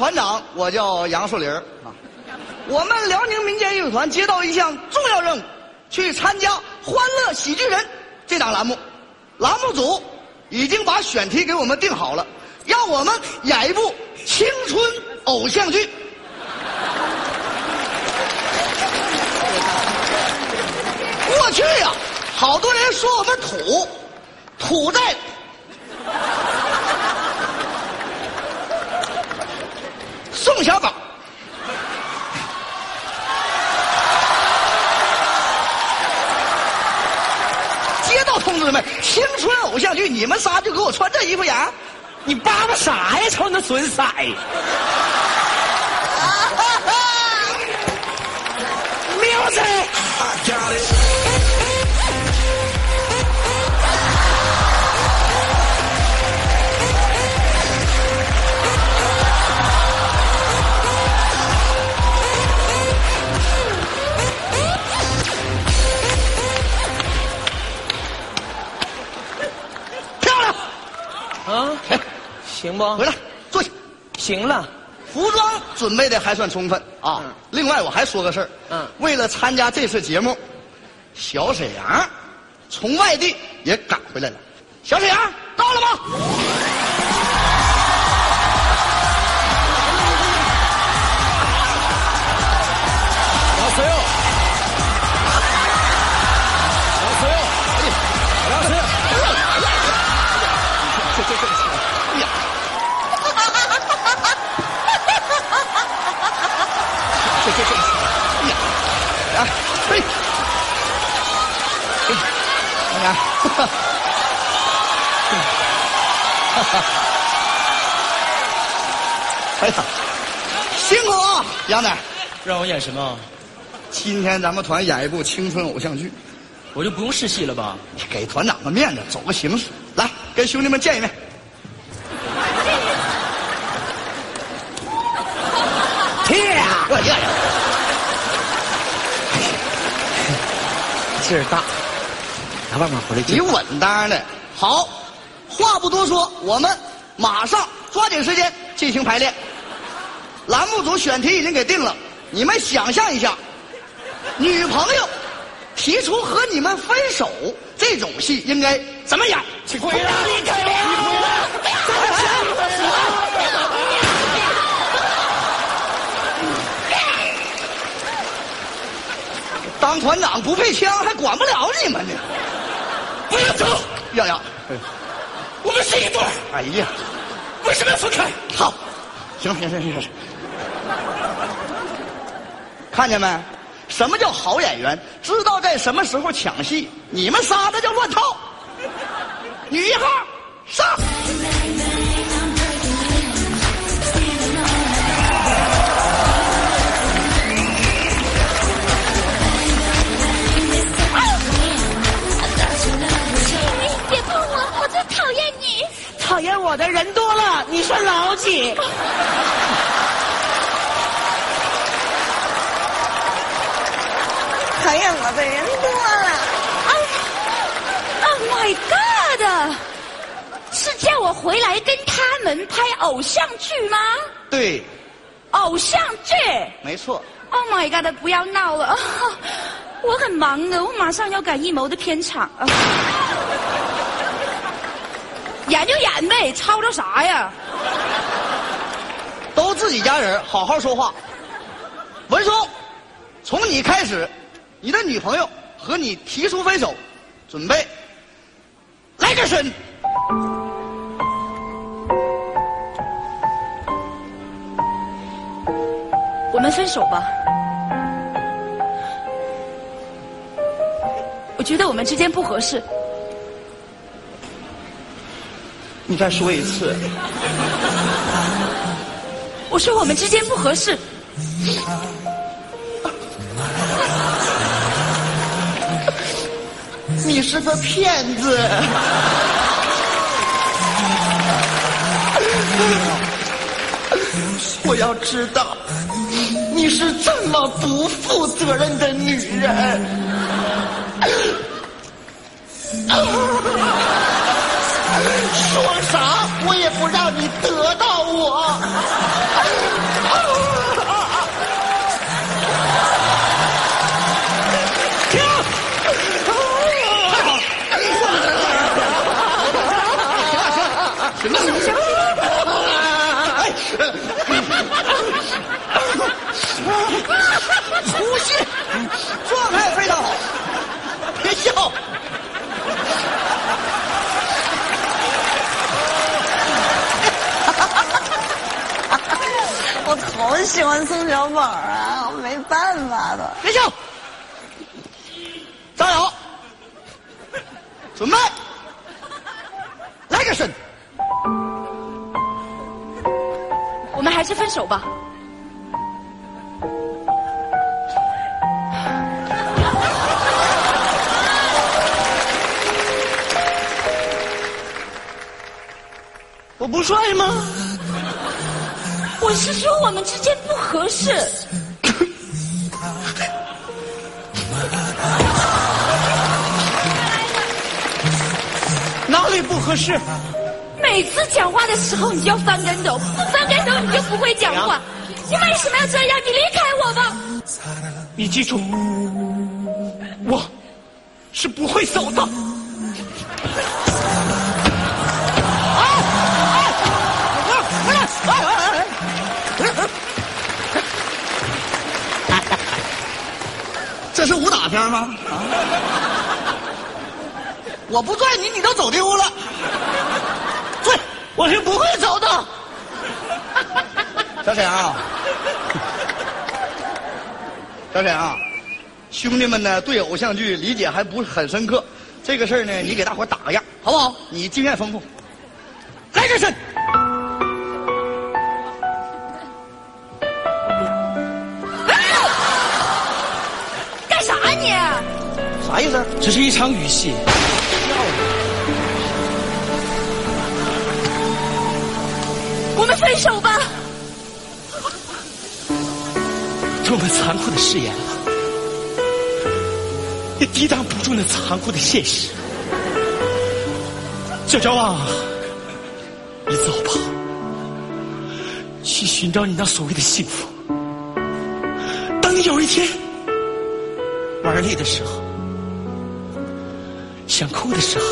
团长，我叫杨树林啊。我们辽宁民间艺术团接到一项重要任务，去参加《欢乐喜剧人》这档栏目。栏目组已经把选题给我们定好了，让我们演一部青春偶像剧。过去呀、好多人说我们土，土在宋小宝。接到通知没？青春偶像剧，你们仨就给我穿这衣服演。你叭叭啥呀？瞅那损色！music。漂行不？回来坐下。行了，服装准备的还算充分啊。嗯另外，我还说个事儿。嗯为了参加这次节目，小沈阳从外地也赶回来了。小沈阳到了吗？哎呀，辛苦啊，杨仔。让我演什么？今天咱们团演一部青春偶像剧，我就不用试戏了吧？你给团长个面子，走个形式，来跟兄弟们见一面。天啊，哎呀呀，劲儿大，拿慢慢回来你稳当的。好，话不多说，我们马上抓紧时间进行排练。栏目组选题已经给定了，你们想象一下，女朋友提出和你们分手，这种戏应该怎么演？请回来，离开我！当团长不配枪，还管不了你们呢。不要走，呀呀，我们是一对儿，哎呀，为什么要分开？好，行行行行行，看见没？什么叫好演员？知道在什么时候抢戏。你们仨那叫乱套。女一号上。我的人多了，你算老几？讨厌我的人多了。Oh my God！是叫我回来跟他们拍偶像剧吗？对，偶像剧没错。！Oh my God！不要闹了，啊我很忙的，我马上要赶艺谋的片场。啊演就演呗，吵吵啥呀？都自己家人，好好说话。文松，从你开始，你的女朋友和你提出分手，准备来个身。我们分手吧。我觉得我们之间不合适。你再说一次。我说我们之间不合适。你是个骗子。我要知道你是这么不负责任的女人。说啥？我也不让你得到我。我喜欢宋小宝啊，我没办法的。别笑，加油，准备，来个身。我们还是分手吧。我不帅吗？我是说我们之间不合适。哪里不合适？每次讲话的时候你就要翻跟头，不翻跟头你就不会讲话。你为什么要这样？你离开我吧！你记住，我是不会走的。片吗？啊！我不拽你，你都走丢了。拽，我是不会走的。小沈阳，小沈阳，兄弟们呢对偶像剧理解还不是很深刻，这个事儿呢你给大伙打个样，好不好？你经验丰富，来这身。啥意思？这是一场雨戏，我们分手吧。多么残酷的誓言啊，也抵挡不住那残酷的现实。小娇啊，你走吧，去寻找你那所谓的幸福。当你有一天玩累的时候，想哭的时候，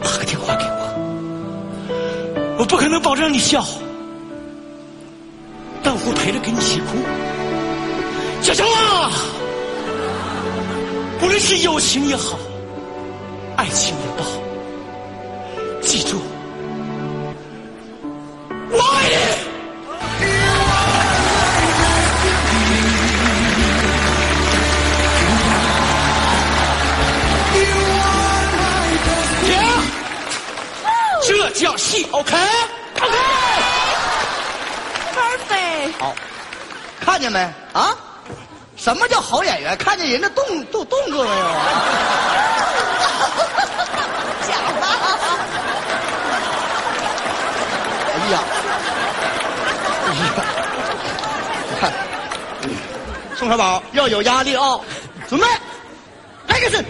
打个电话给我。我不可能保证你笑，但我会陪着跟你一起哭。小乔啊，无论是友情也好，爱情也罢，记住，叫戏，OK？OK？Perfect。好，看见没啊？什么叫好演员？看见人的动动动作没有啊？假的。哎呀，哎呀，你看，宋小宝要有压力啊、准备，来个身。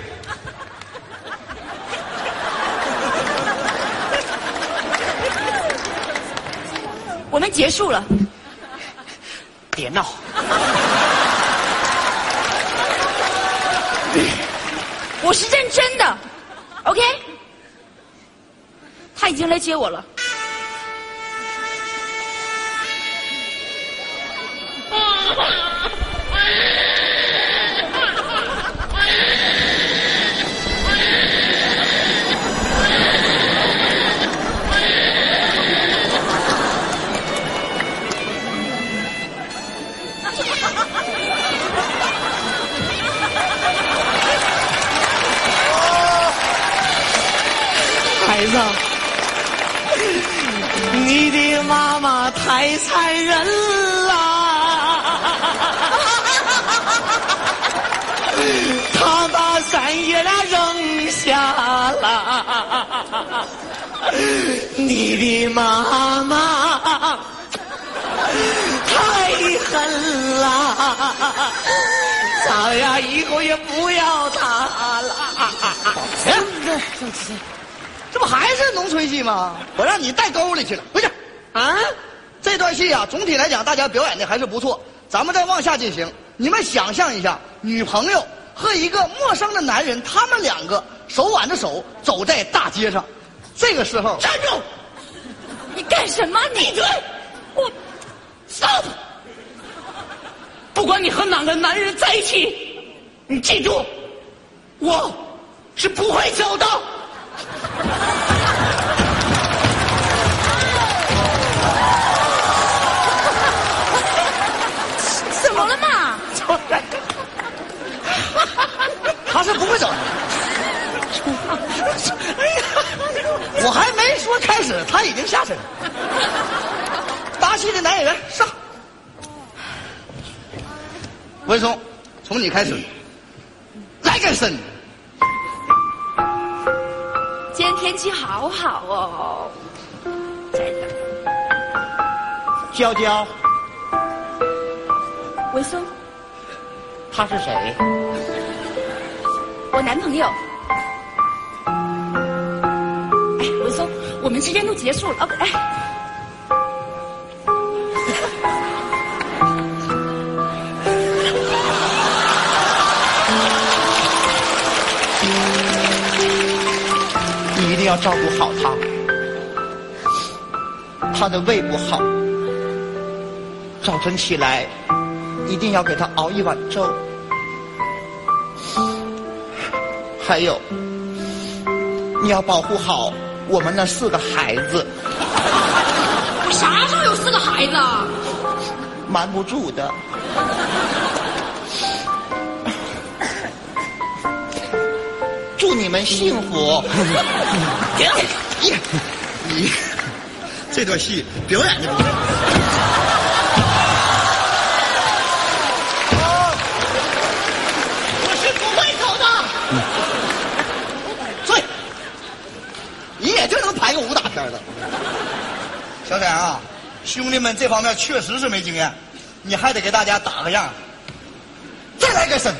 我们结束了。别闹，我是认真的，OK？他已经来接我了。孩 你的妈妈太狠了，咱俩以后也不要她了。这不还是农村戏吗？我让你带沟里去了，回去。啊，这段戏啊，总体来讲，大家表演的还是不错。咱们再往下进行，你们想象一下，女朋友和一个陌生的男人，他们两个手挽着手走在大街上，这个时候，站住！你干什么？你闭嘴！我 stop！不管你和哪个男人在一起，你记住，我是不会走的。怎么了嘛？他是不会走的。我还没说开始，他已经下去了。搭戏的男演员上，文松，从你开始，来个身。今天天气好好哦，真的。娇娇，文松，他是谁？我男朋友。时间都结束了。OK，哎，你一定要照顾好他，他的胃不好，早晨起来一定要给他熬一碗粥。还有，你要保护好我们那四个孩子，我啥时候有四个孩子啊？瞒不住的。祝你们幸福。这段戏表演的不错。小沈阳啊，兄弟们这方面确实是没经验，你还得给大家打个样。再来个身。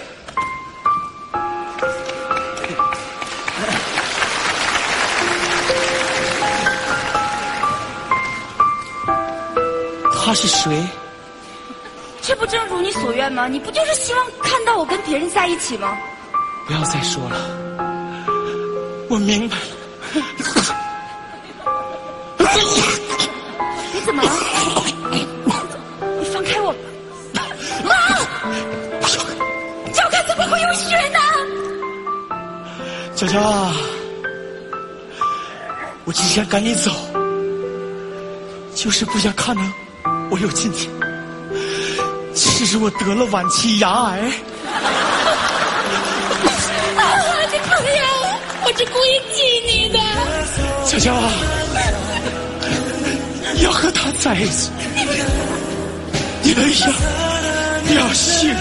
他是谁？这不正如你所愿吗？你不就是希望看到我跟别人在一起吗？不要再说了，我明白了。怎么了？你放开我！妈，脚看怎么会有血呢？娇娇啊，我只想赶紧走，就是不想看到我有今天。其实我得了晚期牙癌，啊，这朋友，我是故意气你的。娇娇啊，你要和他在一起，你们要你要幸福。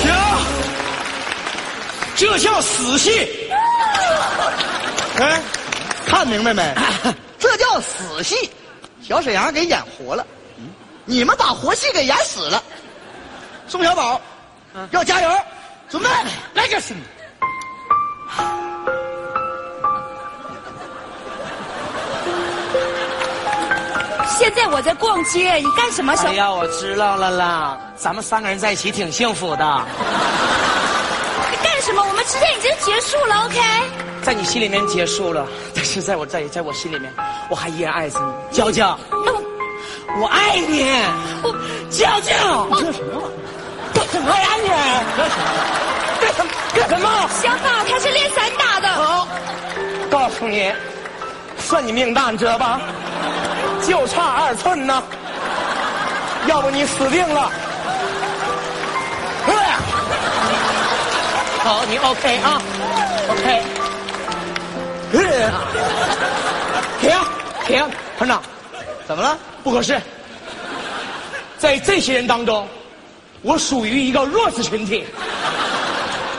停！这叫死戏。哎，看明白没？这叫死戏，小沈阳给演活了。你们把活戏给演死了。宋小宝，要加油，准备来个身。现在我在逛街，你干什么？小哎呀，我知道了啦，咱们三个人在一起挺幸福的，你干什么？我们之间已经结束了，OK？在你心里面结束了，但是在我在在我心里面，我还依然爱着你，娇娇，那我我爱你，我娇娇，这什么？干什么呀你？干什么？小宝他是练散打的。好，告诉你，算你命大，你知道吧？就差二寸呢，要不你死定了。对，好，你 OK 啊？OK。停停，团长，怎么了？不合适。在这些人当中，我属于一个弱势群体。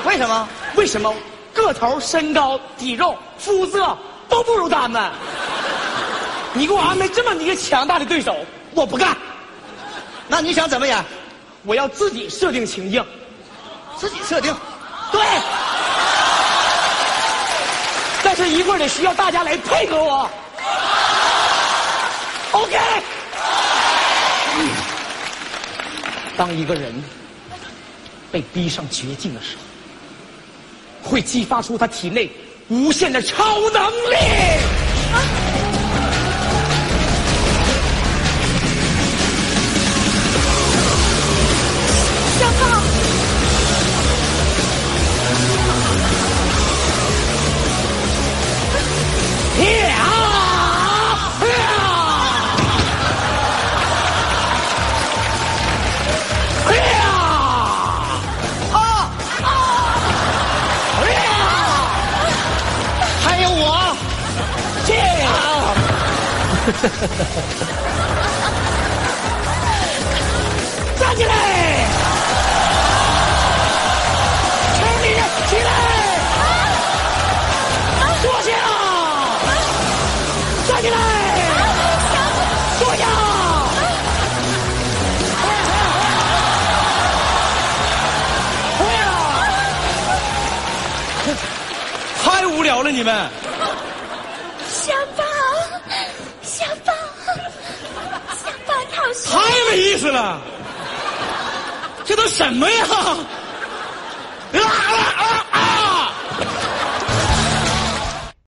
为什么？为什么？个头、身高、体重、肤色都不如他们。你给我安排这么一个强大的对手，我不干。那你想怎么演？我要自己设定情境，自己设定。对。但是一会儿得需要大家来配合我。OK。当一个人被逼上绝境的时候，会激发出他体内无限的超能力。啊你们。小宝，小宝，小胖好帅。太没意思了，这都什么呀？